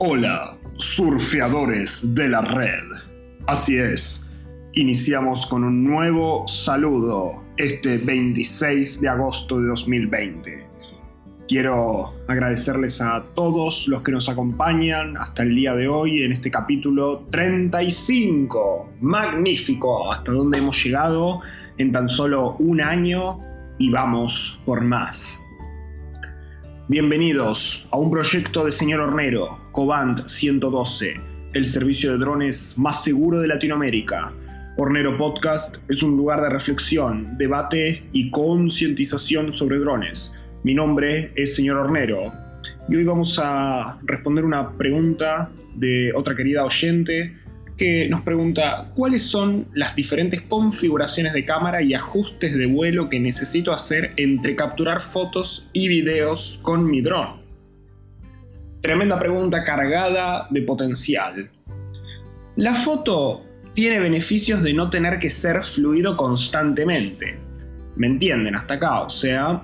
Hola, surfeadores de la red. Así es, iniciamos con un nuevo saludo este 26 de agosto de 2020. Quiero agradecerles a todos los que nos acompañan hasta el día de hoy en este capítulo 35. Magnífico, hasta donde hemos llegado en tan solo un año y vamos por más. Bienvenidos a un proyecto de señor Hornero, Cobant 112, el servicio de drones más seguro de Latinoamérica. Hornero Podcast es un lugar de reflexión, debate y concientización sobre drones. Mi nombre es señor Hornero y hoy vamos a responder una pregunta de otra querida oyente que nos pregunta cuáles son las diferentes configuraciones de cámara y ajustes de vuelo que necesito hacer entre capturar fotos y videos con mi dron. Tremenda pregunta cargada de potencial. La foto tiene beneficios de no tener que ser fluido constantemente. ¿Me entienden hasta acá? O sea,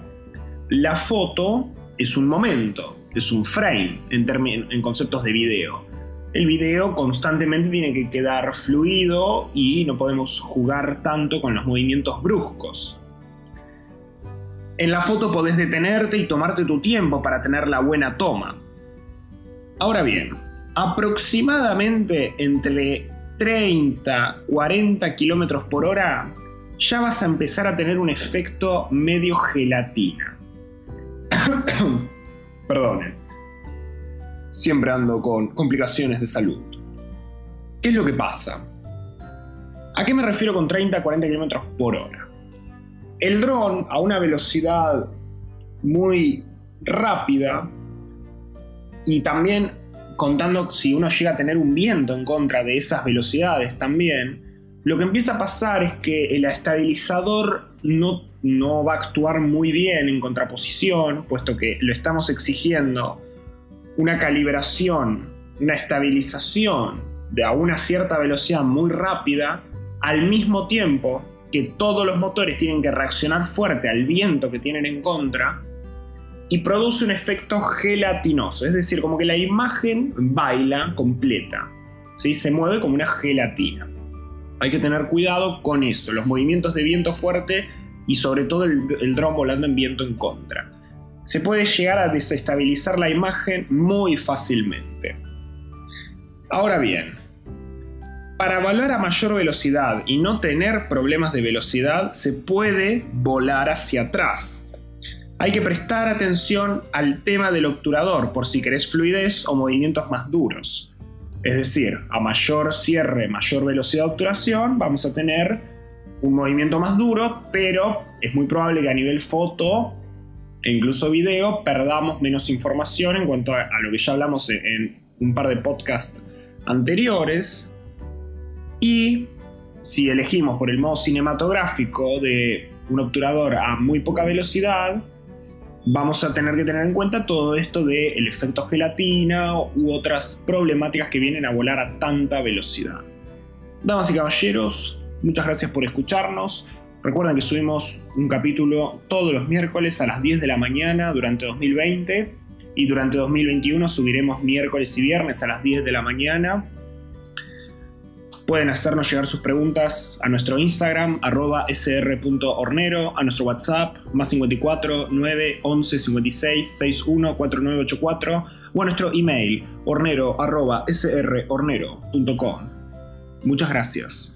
la foto es un momento, es un frame en, en conceptos de video el video constantemente tiene que quedar fluido y no podemos jugar tanto con los movimientos bruscos. En la foto podés detenerte y tomarte tu tiempo para tener la buena toma. Ahora bien, aproximadamente entre 30 40 km por hora ya vas a empezar a tener un efecto medio gelatina. Perdonen siempre ando con complicaciones de salud. ¿Qué es lo que pasa? ¿A qué me refiero con 30 40 km por hora? El dron a una velocidad muy rápida y también contando si uno llega a tener un viento en contra de esas velocidades también, lo que empieza a pasar es que el estabilizador no, no va a actuar muy bien en contraposición, puesto que lo estamos exigiendo una calibración, una estabilización de a una cierta velocidad muy rápida, al mismo tiempo que todos los motores tienen que reaccionar fuerte al viento que tienen en contra, y produce un efecto gelatinoso, es decir, como que la imagen baila completa, ¿sí? se mueve como una gelatina. Hay que tener cuidado con eso, los movimientos de viento fuerte y sobre todo el, el dron volando en viento en contra se puede llegar a desestabilizar la imagen muy fácilmente. Ahora bien, para volar a mayor velocidad y no tener problemas de velocidad, se puede volar hacia atrás. Hay que prestar atención al tema del obturador por si querés fluidez o movimientos más duros. Es decir, a mayor cierre, mayor velocidad de obturación, vamos a tener un movimiento más duro, pero es muy probable que a nivel foto e incluso video, perdamos menos información en cuanto a, lo que ya hablamos en, un par de podcasts anteriores. Y si elegimos por el modo cinematográfico de un obturador a muy poca velocidad, vamos a tener que tener en cuenta todo esto del efecto gelatina u otras problemáticas que vienen a volar a tanta velocidad. Damas y caballeros, muchas gracias por escucharnos. Recuerden que subimos un capítulo todos los miércoles a las 10 de la mañana durante 2020 y durante 2021 subiremos miércoles y viernes a las 10 de la mañana. Pueden hacernos llegar sus preguntas a nuestro Instagram, arroba sr.hornero, a nuestro WhatsApp, más 54 9 11 56 61 4984, o a nuestro email, hornero arroba srhornero.com. Muchas gracias.